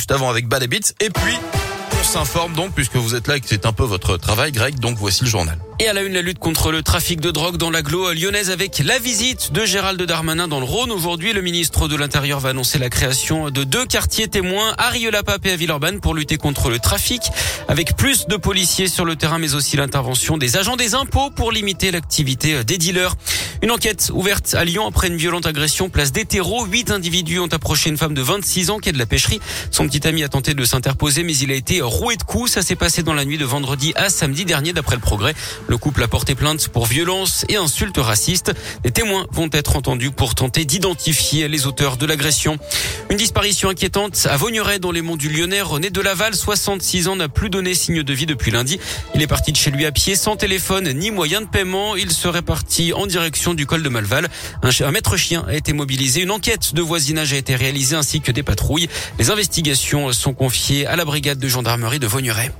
juste avant avec Bad Habits. Et puis, on s'informe donc, puisque vous êtes là et que c'est un peu votre travail, Greg. Donc voici le journal. Et à la une, la lutte contre le trafic de drogue dans l'agglo lyonnaise avec la visite de Gérald Darmanin dans le Rhône. Aujourd'hui, le ministre de l'Intérieur va annoncer la création de deux quartiers témoins à Rieux-la-Pape et à Villeurbanne pour lutter contre le trafic avec plus de policiers sur le terrain mais aussi l'intervention des agents des impôts pour limiter l'activité des dealers. Une enquête ouverte à Lyon après une violente agression place d'hétéro. Huit individus ont approché une femme de 26 ans qui est de la pêcherie. Son petit ami a tenté de s'interposer mais il a été roué de coups. Ça s'est passé dans la nuit de vendredi à samedi dernier d'après le progrès. Le couple a porté plainte pour violence et insultes racistes. Les témoins vont être entendus pour tenter d'identifier les auteurs de l'agression. Une disparition inquiétante à Vaugneray dans les monts du Lyonnais. René Delaval, 66 ans, n'a plus donné signe de vie depuis lundi. Il est parti de chez lui à pied sans téléphone ni moyen de paiement. Il serait parti en direction du col de Malval. Un, maître chien a été mobilisé. Une enquête de voisinage a été réalisée ainsi que des patrouilles. Les investigations sont confiées à la brigade de gendarmerie de Vaugneray.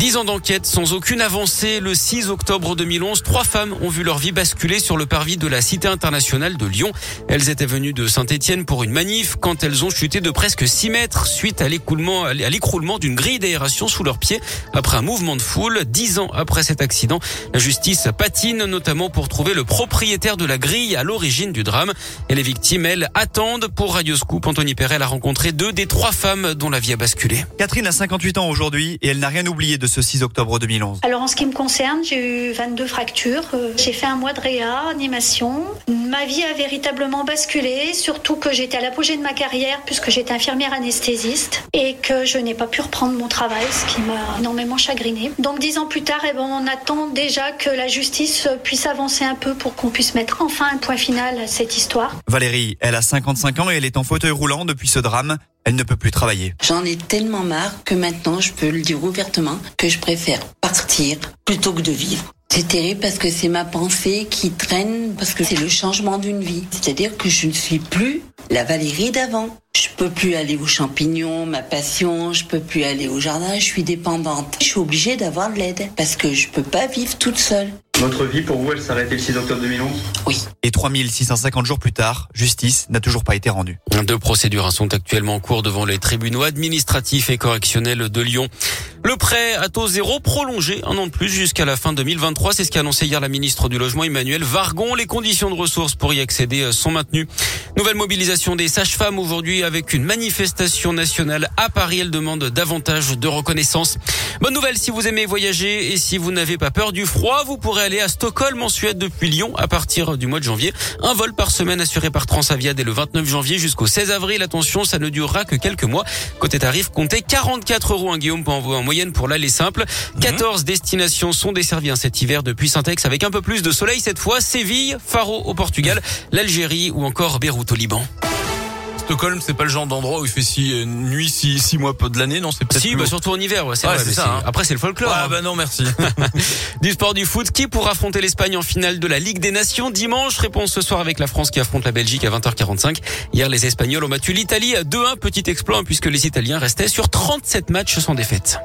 Dix ans d'enquête sans aucune avancée. Le 6 octobre 2011, trois femmes ont vu leur vie basculer sur le parvis de la Cité internationale de Lyon. Elles étaient venues de Saint-Etienne pour une manif quand elles ont chuté de presque 6 mètres suite à l'écroulement d'une grille d'aération sous leurs pieds après un mouvement de foule. Dix ans après cet accident, la justice patine notamment pour trouver le propriétaire de la grille à l'origine du drame. Et les victimes, elles, attendent pour Radio Scoop. Anthony Perel a rencontré deux des trois femmes dont la vie a basculé. Catherine a 58 ans aujourd'hui et elle n'a rien oublié de ce 6 octobre 2011 Alors en ce qui me concerne, j'ai eu 22 fractures. Euh, J'ai fait un mois de réa, animation. Ma vie a véritablement basculé, surtout que j'étais à l'apogée de ma carrière puisque j'étais infirmière anesthésiste et que je n'ai pas pu reprendre mon travail, ce qui m'a énormément chagrinée. Donc dix ans plus tard, eh ben, on attend déjà que la justice puisse avancer un peu pour qu'on puisse mettre enfin un point final à cette histoire. Valérie, elle a 55 ans et elle est en fauteuil roulant depuis ce drame. Elle ne peut plus travailler. J'en ai tellement marre que maintenant je peux le dire ouvertement que je préfère partir plutôt que de vivre. C'est terrible parce que c'est ma pensée qui traîne parce que c'est le changement d'une vie. C'est-à-dire que je ne suis plus la Valérie d'avant. Je peux plus aller aux champignons, ma passion, je peux plus aller au jardin, je suis dépendante. Je suis obligée d'avoir de l'aide parce que je peux pas vivre toute seule. Votre vie, pour vous, elle s'arrêtait le 6 octobre 2011 Oui. Et 3650 jours plus tard, justice n'a toujours pas été rendue. Deux procédures sont actuellement en cours devant les tribunaux administratifs et correctionnels de Lyon. Le prêt à taux zéro prolongé un an de plus jusqu'à la fin 2023. C'est ce qu'a annoncé hier la ministre du Logement Emmanuel Vargon. Les conditions de ressources pour y accéder sont maintenues. Nouvelle mobilisation des sages-femmes aujourd'hui avec une manifestation nationale à Paris. Elle demande davantage de reconnaissance. Bonne nouvelle si vous aimez voyager et si vous n'avez pas peur du froid, vous pourrez aller à Stockholm en Suède depuis Lyon à partir du mois de janvier. Un vol par semaine assuré par Transavia dès le 29 janvier jusqu'au 16 avril. Attention, ça ne durera que quelques mois. Côté tarif, comptez 44 euros un Guillaume pour envoyer en moyenne pour l'aller simple. 14 destinations sont desservies hein, cet hiver depuis Saint-Ex avec un peu plus de soleil cette fois. Séville, Faro au Portugal, l'Algérie ou encore Beyrouth au Liban. Stockholm, c'est pas le genre d'endroit où il fait six euh, nuits, six, six mois de l'année, non C'est peut-être Si, plus bah surtout en hiver, ouais, c'est Ouais, vrai. c'est mais ça, hein. Après, c'est le folklore. Ah hein. bah non, merci. Du sport du foot, qui pourra affronter l'Espagne en finale de la Ligue des Nations dimanche? Réponse ce soir avec la France qui affronte la Belgique à 20h45. Hier, les Espagnols ont battu l'Italie à 2-1, petit exploit hein, puisque les Italiens restaient sur 37 matchs sans défaite.